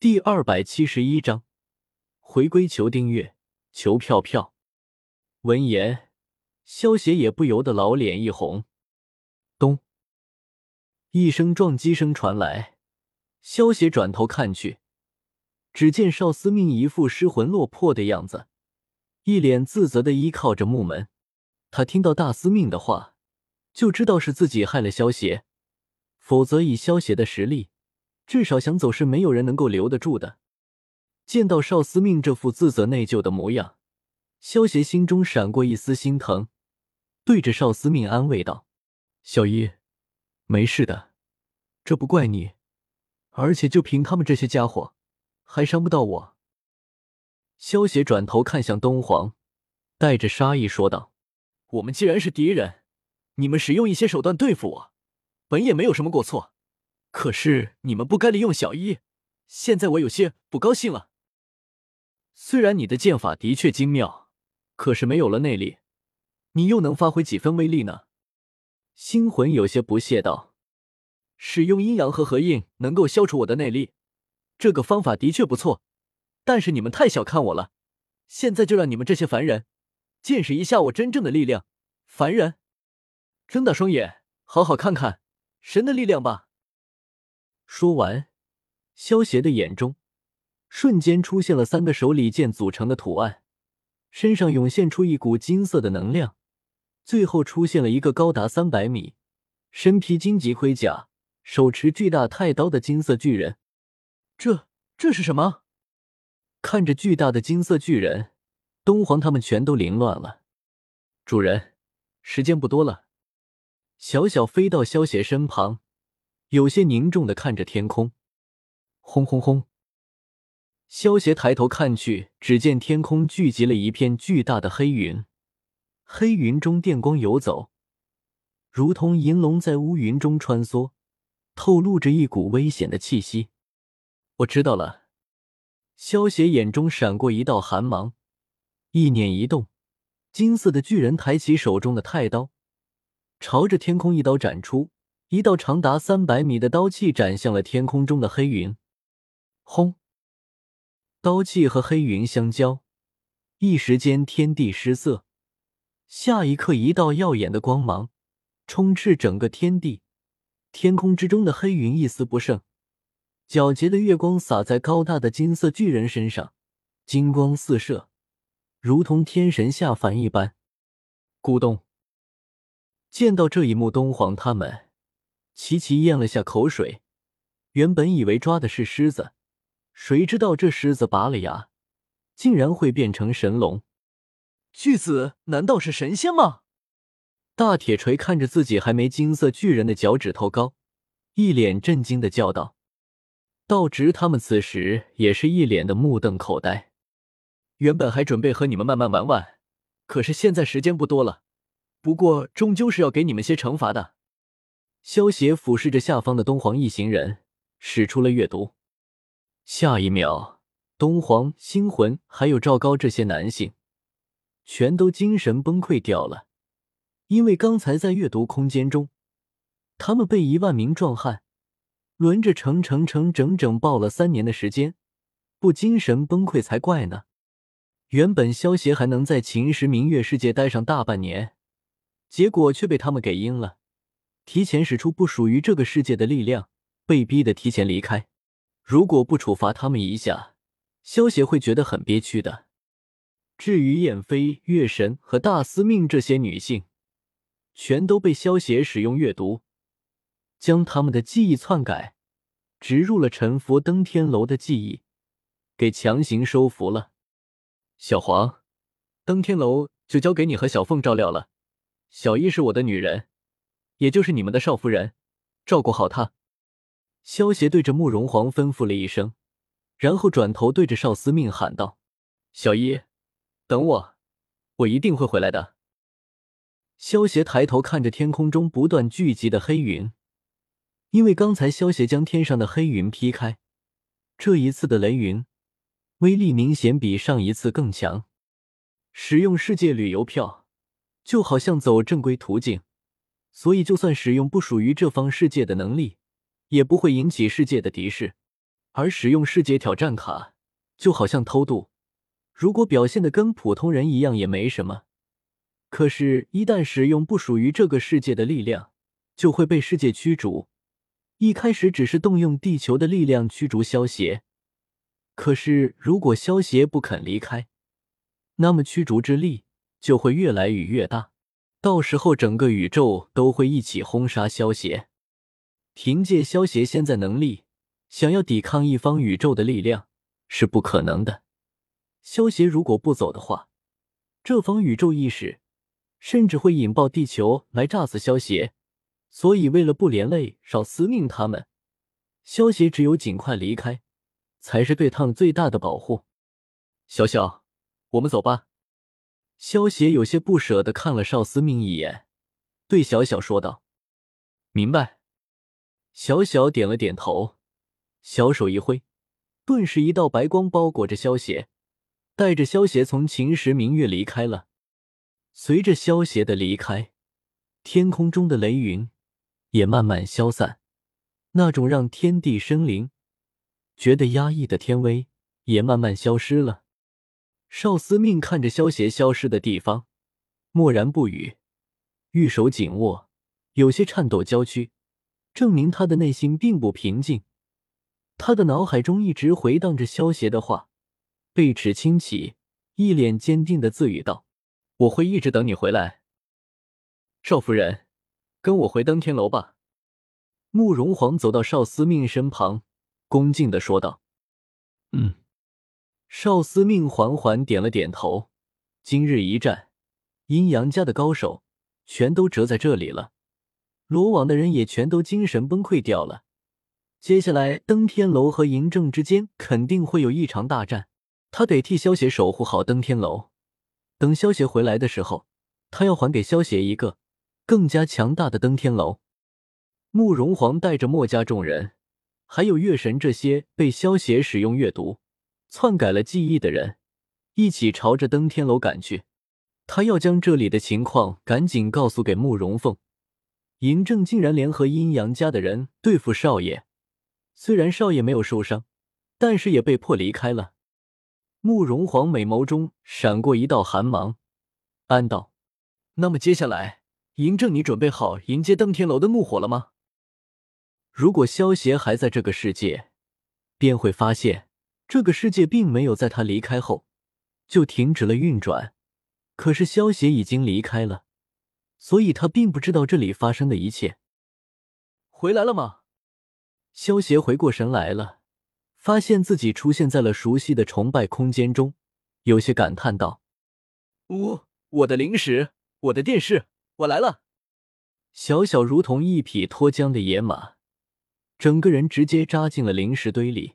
第二百七十一章，回归求订阅，求票票。闻言，萧邪也不由得老脸一红。咚，一声撞击声传来，萧邪转头看去，只见邵思命一副失魂落魄的样子，一脸自责的依靠着木门。他听到大司命的话，就知道是自己害了萧邪，否则以萧邪的实力。至少想走是没有人能够留得住的。见到邵司命这副自责内疚的模样，萧邪心中闪过一丝心疼，对着邵司命安慰道：“小一，没事的，这不怪你，而且就凭他们这些家伙，还伤不到我。”萧邪转头看向东皇，带着杀意说道：“我们既然是敌人，你们使用一些手段对付我，本也没有什么过错。”可是你们不该利用小一，现在我有些不高兴了。虽然你的剑法的确精妙，可是没有了内力，你又能发挥几分威力呢？星魂有些不屑道：“使用阴阳和合印能够消除我的内力，这个方法的确不错，但是你们太小看我了。现在就让你们这些凡人见识一下我真正的力量。凡人，睁大双眼，好好看看神的力量吧。”说完，萧邪的眼中瞬间出现了三个手里剑组成的图案，身上涌现出一股金色的能量，最后出现了一个高达三百米、身披荆棘盔甲、手持巨大太刀的金色巨人。这这是什么？看着巨大的金色巨人，东皇他们全都凌乱了。主人，时间不多了。小小飞到萧邪身旁。有些凝重的看着天空，轰轰轰！萧邪抬头看去，只见天空聚集了一片巨大的黑云，黑云中电光游走，如同银龙在乌云中穿梭，透露着一股危险的气息。我知道了。萧邪眼中闪过一道寒芒，意念一动，金色的巨人抬起手中的太刀，朝着天空一刀斩出。一道长达三百米的刀气斩向了天空中的黑云，轰！刀气和黑云相交，一时间天地失色。下一刻，一道耀眼的光芒充斥整个天地，天空之中的黑云一丝不剩。皎洁的月光洒在高大的金色巨人身上，金光四射，如同天神下凡一般。咕咚！见到这一幕，东皇他们。齐齐咽了下口水，原本以为抓的是狮子，谁知道这狮子拔了牙，竟然会变成神龙。巨子难道是神仙吗？大铁锤看着自己还没金色巨人的脚趾头高，一脸震惊的叫道。道直他们此时也是一脸的目瞪口呆。原本还准备和你们慢慢玩玩，可是现在时间不多了。不过终究是要给你们些惩罚的。萧邪俯视着下方的东皇一行人，使出了阅读。下一秒，东皇、星魂还有赵高这些男性，全都精神崩溃掉了。因为刚才在阅读空间中，他们被一万名壮汉轮着成成成整整抱了三年的时间，不精神崩溃才怪呢。原本萧邪还能在秦时明月世界待上大半年，结果却被他们给阴了。提前使出不属于这个世界的力量，被逼的提前离开。如果不处罚他们一下，萧协会觉得很憋屈的。至于燕飞、月神和大司命这些女性，全都被萧协使用阅读，将他们的记忆篡改，植入了沉浮登天楼的记忆，给强行收服了。小黄，登天楼就交给你和小凤照料了。小一是我的女人。也就是你们的少夫人，照顾好她。萧协对着慕容皇吩咐了一声，然后转头对着少司命喊道：“小一，等我，我一定会回来的。”萧协抬头看着天空中不断聚集的黑云，因为刚才萧协将天上的黑云劈开，这一次的雷云威力明显比上一次更强。使用世界旅游票，就好像走正规途径。所以，就算使用不属于这方世界的能力，也不会引起世界的敌视。而使用世界挑战卡，就好像偷渡。如果表现的跟普通人一样也没什么，可是，一旦使用不属于这个世界的力量，就会被世界驱逐。一开始只是动用地球的力量驱逐萧协，可是如果萧协不肯离开，那么驱逐之力就会越来越越大，到时候整个宇宙都会一起轰杀萧协。凭借萧协现在能力，想要抵抗一方宇宙的力量是不可能的。萧协如果不走的话，这方宇宙意识甚至会引爆地球来炸死萧协。所以，为了不连累少司命他们，萧协只有尽快离开，才是对他们最大的保护。小小，我们走吧。萧协有些不舍的看了少司命一眼，对小小说道：“明白。”小小点了点头，小手一挥，顿时一道白光包裹着萧协，带着萧协从秦时明月离开了。随着萧协的离开，天空中的雷云。也慢慢消散，那种让天地生灵觉得压抑的天威也慢慢消失了。少司命看着萧邪消失的地方，默然不语，玉手紧握，有些颤抖娇躯，证明他的内心并不平静。他的脑海中一直回荡着萧邪的话，背齿轻启，一脸坚定的自语道：“我会一直等你回来，少夫人。”跟我回登天楼吧。慕容皇走到少司命身旁，恭敬的说道：“嗯。”少司命缓缓点了点头。今日一战，阴阳家的高手全都折在这里了，罗网的人也全都精神崩溃掉了。接下来，登天楼和嬴政之间肯定会有一场大战。他得替萧协守护好登天楼。等萧协回来的时候，他要还给萧协一个。更加强大的登天楼，慕容皇带着墨家众人，还有月神这些被萧邪使用阅读篡改了记忆的人，一起朝着登天楼赶去。他要将这里的情况赶紧告诉给慕容凤。嬴政竟然联合阴阳家的人对付少爷，虽然少爷没有受伤，但是也被迫离开了。慕容皇美眸中闪过一道寒芒，暗道：“那么接下来。”嬴政，你准备好迎接登天楼的怒火了吗？如果萧协还在这个世界，便会发现这个世界并没有在他离开后就停止了运转。可是萧协已经离开了，所以他并不知道这里发生的一切。回来了吗？萧协回过神来了，发现自己出现在了熟悉的崇拜空间中，有些感叹道：“呜，我的零食，我的电视。”我来了，小小如同一匹脱缰的野马，整个人直接扎进了零食堆里。